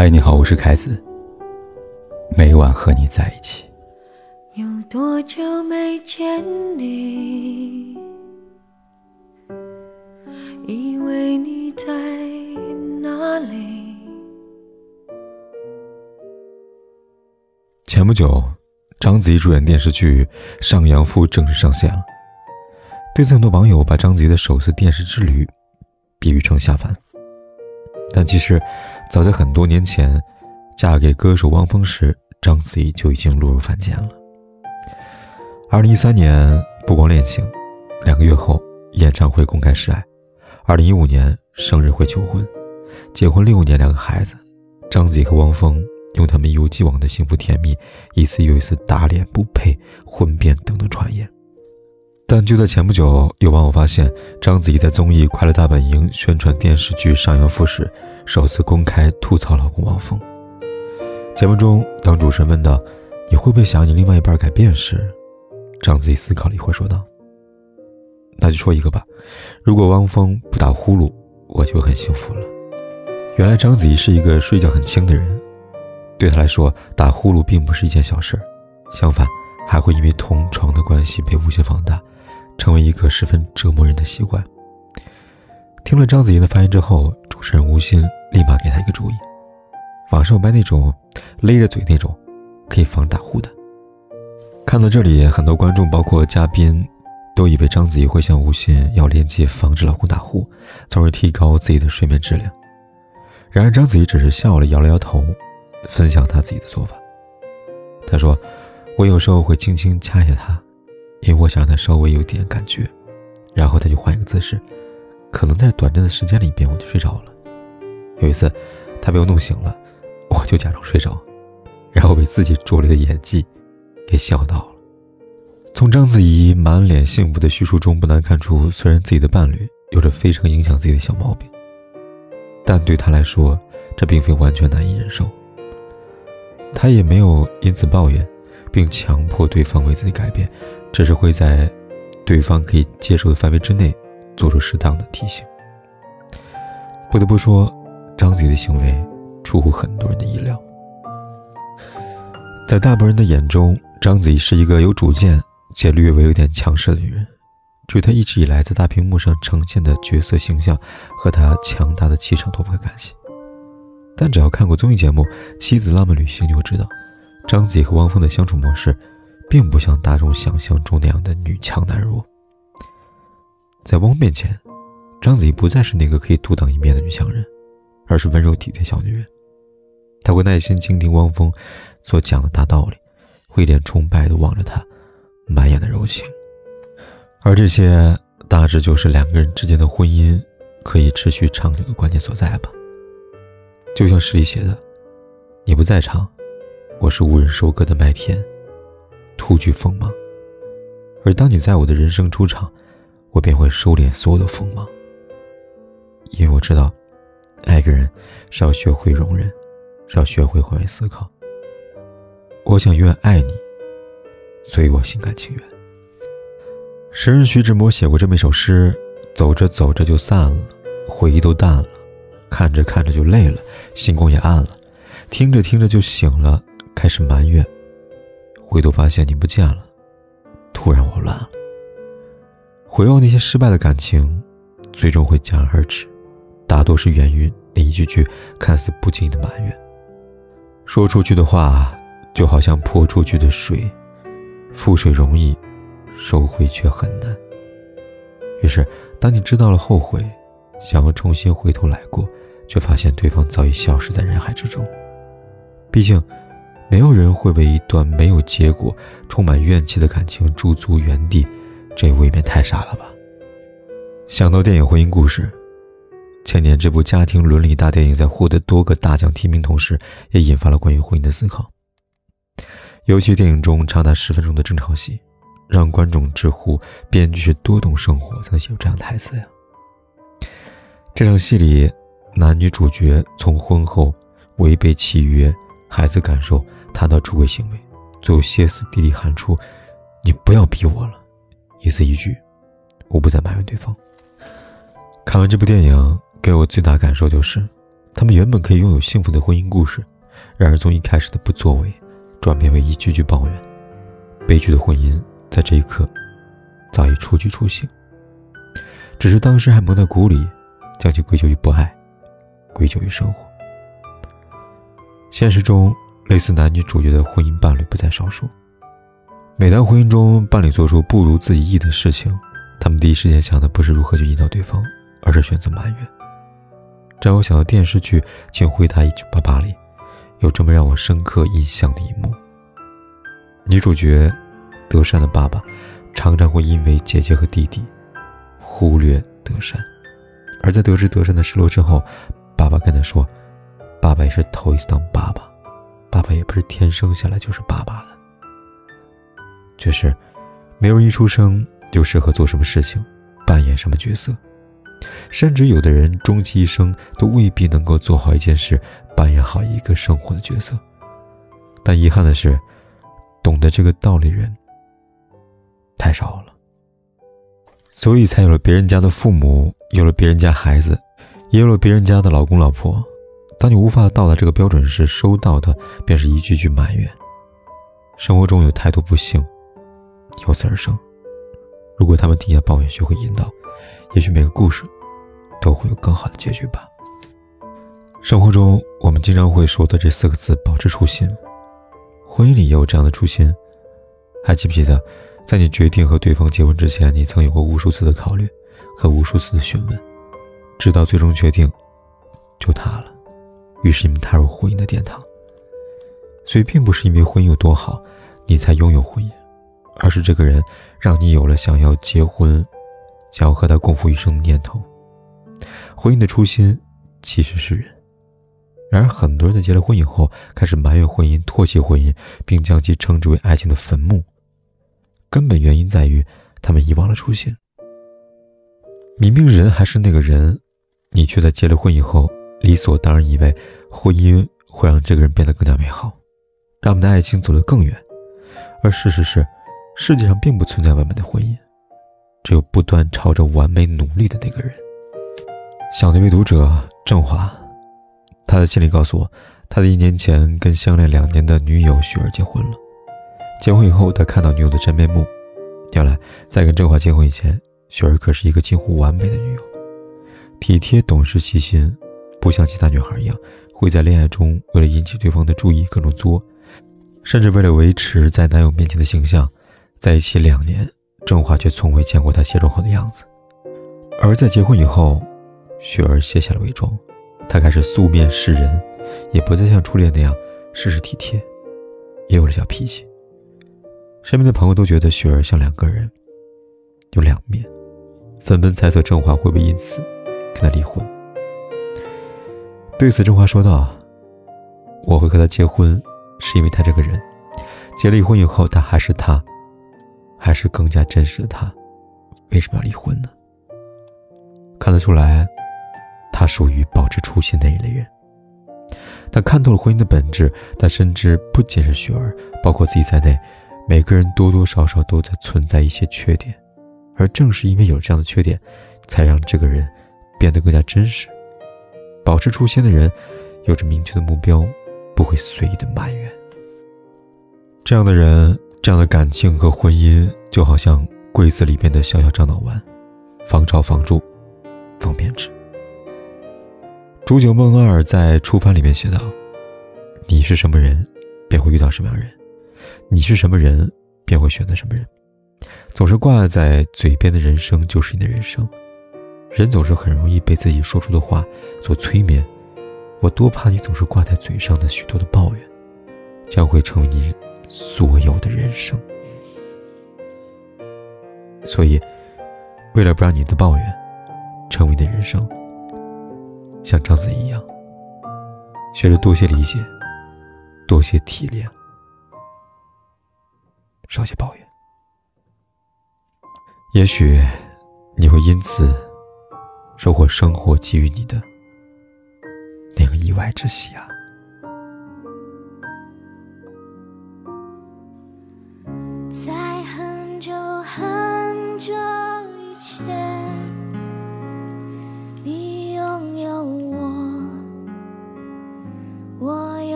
嗨，你好，我是凯子。每晚和你在一起。有多久没见你？以为你在哪里？前不久，章子怡主演电视剧《上阳赋》正式上线了。对此，很多网友把章子怡的首次电视之旅比喻成下凡。但其实，早在很多年前，嫁给歌手汪峰时，章子怡就已经落入凡间了。二零一三年不光恋情，两个月后演唱会公开示爱，二零一五年生日会求婚，结婚六年两个孩子，章子怡和汪峰用他们一如既往的幸福甜蜜，一次又一次打脸不配、婚变等等传言。但就在前不久，有网友发现章子怡在综艺《快乐大本营》宣传电视剧《上阳赋》时，首次公开吐槽老公汪峰。节目中，当主持人问到“你会不会想你另外一半改变”时，章子怡思考了一会儿，说道：“那就说一个吧，如果汪峰不打呼噜，我就很幸福了。”原来章子怡是一个睡觉很轻的人，对她来说，打呼噜并不是一件小事儿，相反，还会因为同床的关系被无限放大。成为一个十分折磨人的习惯。听了章子怡的发言之后，主持人吴昕立马给她一个主意：网上卖那种勒着嘴那种，可以防打呼的。看到这里，很多观众包括嘉宾都以为章子怡会向吴昕要链接，防止老公打呼，从而提高自己的睡眠质量。然而，章子怡只是笑了，摇了摇头，分享她自己的做法。她说：“我有时候会轻轻掐一下他。”因为我想让他稍微有点感觉，然后他就换一个姿势，可能在短暂的时间里边我就睡着了。有一次，他被我弄醒了，我就假装睡着，然后被自己拙劣的演技给笑到了。从章子怡满脸幸福的叙述中，不难看出，虽然自己的伴侣有着非常影响自己的小毛病，但对他来说，这并非完全难以忍受。他也没有因此抱怨。并强迫对方为自己改变，只是会在对方可以接受的范围之内做出适当的提醒。不得不说，章子怡的行为出乎很多人的意料。在大部分人的眼中，章子怡是一个有主见且略微有点强势的女人，这与她一直以来在大屏幕上呈现的角色形象和她强大的气场脱不开干系。但只要看过综艺节目《妻子浪漫旅行》，就会知道。章子怡和汪峰的相处模式，并不像大众想象中那样的女强男弱。在汪面前，章子怡不再是那个可以独当一面的女强人，而是温柔体贴小女人。她会耐心倾听汪峰所讲的大道理，会一脸崇拜地望着他，满眼的柔情。而这些大致就是两个人之间的婚姻可以持续长久的关键所在吧。就像诗里写的：“你不在场。”我是无人收割的麦田，突具锋芒。而当你在我的人生出场，我便会收敛所有的锋芒。因为我知道，爱一个人是要学会容忍，是要学会换位思考。我想永远爱你，所以我心甘情愿。诗人徐志摩写过这么一首诗：走着走着就散了，回忆都淡了；看着看着就累了，星光也暗了；听着听着就醒了。开始埋怨，回头发现你不见了，突然我乱了。回望那些失败的感情，最终会戛然而止，大多是源于那一句句看似不经意的埋怨。说出去的话，就好像泼出去的水，覆水容易，收回却很难。于是，当你知道了后悔，想要重新回头来过，却发现对方早已消失在人海之中。毕竟。没有人会为一段没有结果、充满怨气的感情驻足原地，这也未免太傻了吧？想到电影《婚姻故事》，前年这部家庭伦理大电影在获得多个大奖提名同时，也引发了关于婚姻的思考。尤其电影中长达十分钟的争吵戏，让观众直呼编剧是多懂生活才能写出这样台词呀。这场戏里，男女主角从婚后违背契约。孩子感受谈到出轨行为，最后歇斯底里喊出：“你不要逼我了！”一字一句，我不再埋怨对方。看完这部电影，给我最大感受就是，他们原本可以拥有幸福的婚姻故事，然而从一开始的不作为，转变为一句句抱怨，悲剧的婚姻在这一刻早已初具雏形。只是当时还蒙在鼓里，将其归咎于不爱，归咎于生活。现实中，类似男女主角的婚姻伴侣不在少数。每当婚姻中伴侣做出不如自己意的事情，他们第一时间想的不是如何去引导对方，而是选择埋怨。让我想到电视剧《请回答一九八八》里，有这么让我深刻印象的一幕：女主角德善的爸爸常常会因为姐姐和弟弟忽略德善，而在得知德善的失落之后，爸爸跟他说：“爸爸也是头一次当爸爸，爸爸也不是天生下来就是爸爸的。”却是，没有人一出生就适合做什么事情，扮演什么角色，甚至有的人终其一生都未必能够做好一件事，扮演好一个生活的角色。但遗憾的是，懂得这个道理人太少了，所以才有了别人家的父母，有了别人家孩子，也有了别人家的老公老婆。当你无法到达这个标准时，收到的便是一句句埋怨。生活中有太多不幸。由此而生。如果他们停下抱怨，学会引导，也许每个故事都会有更好的结局吧。生活中，我们经常会说的这四个字“保持初心”，婚姻里也有这样的初心。还记不记得，在你决定和对方结婚之前，你曾有过无数次的考虑和无数次的询问，直到最终决定就他了。于是你们踏入婚姻的殿堂。所以，并不是因为婚姻有多好，你才拥有婚姻。而是这个人让你有了想要结婚、想要和他共赴一生的念头。婚姻的初心其实是人，然而很多人在结了婚以后开始埋怨婚姻、唾弃婚姻，并将其称之为爱情的坟墓。根本原因在于他们遗忘了初心。明明人还是那个人，你却在结了婚以后理所当然以为婚姻会让这个人变得更加美好，让我们的爱情走得更远。而事实是。世界上并不存在完美的婚姻，只有不断朝着完美努力的那个人。想那位读者郑华，他的信里告诉我，他在一年前跟相恋两年的女友雪儿结婚了。结婚以后，他看到女友的真面目。原来，在跟郑华结婚以前，雪儿可是一个近乎完美的女友，体贴、懂事、细心，不像其他女孩一样会在恋爱中为了引起对方的注意各种作，甚至为了维持在男友面前的形象。在一起两年，郑华却从未见过她卸妆后的样子。而在结婚以后，雪儿卸下了伪装，她开始素面示人，也不再像初恋那样事事体贴，也有了小脾气。身边的朋友都觉得雪儿像两个人，有两面，纷纷猜测郑华会不会因此跟她离婚。对此，郑华说道：“我会和他结婚，是因为他这个人。结了婚以后，他还是他。”还是更加真实的他，为什么要离婚呢？看得出来，他属于保持初心那一类人。他看透了婚姻的本质，他深知不仅是雪儿，包括自己在内，每个人多多少少都在存在一些缺点，而正是因为有这样的缺点，才让这个人变得更加真实。保持初心的人，有着明确的目标，不会随意的埋怨。这样的人。这样的感情和婚姻，就好像柜子里边的小小樟脑丸，防潮、防蛀、防变质。煮酒梦二在初番里面写道：“你是什么人，便会遇到什么样人；你是什么人，便会选择什么人。总是挂在嘴边的人生，就是你的人生。人总是很容易被自己说出的话所催眠。我多怕你总是挂在嘴上的许多的抱怨，将会成为你。”所有的人生，所以，为了不让你的抱怨成为你的人生，像章子怡一样，学着多些理解，多些体谅，少些抱怨，也许你会因此收获生活给予你的那个意外之喜啊！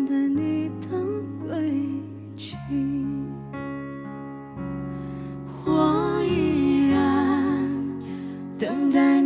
等待你的归期。我依然等待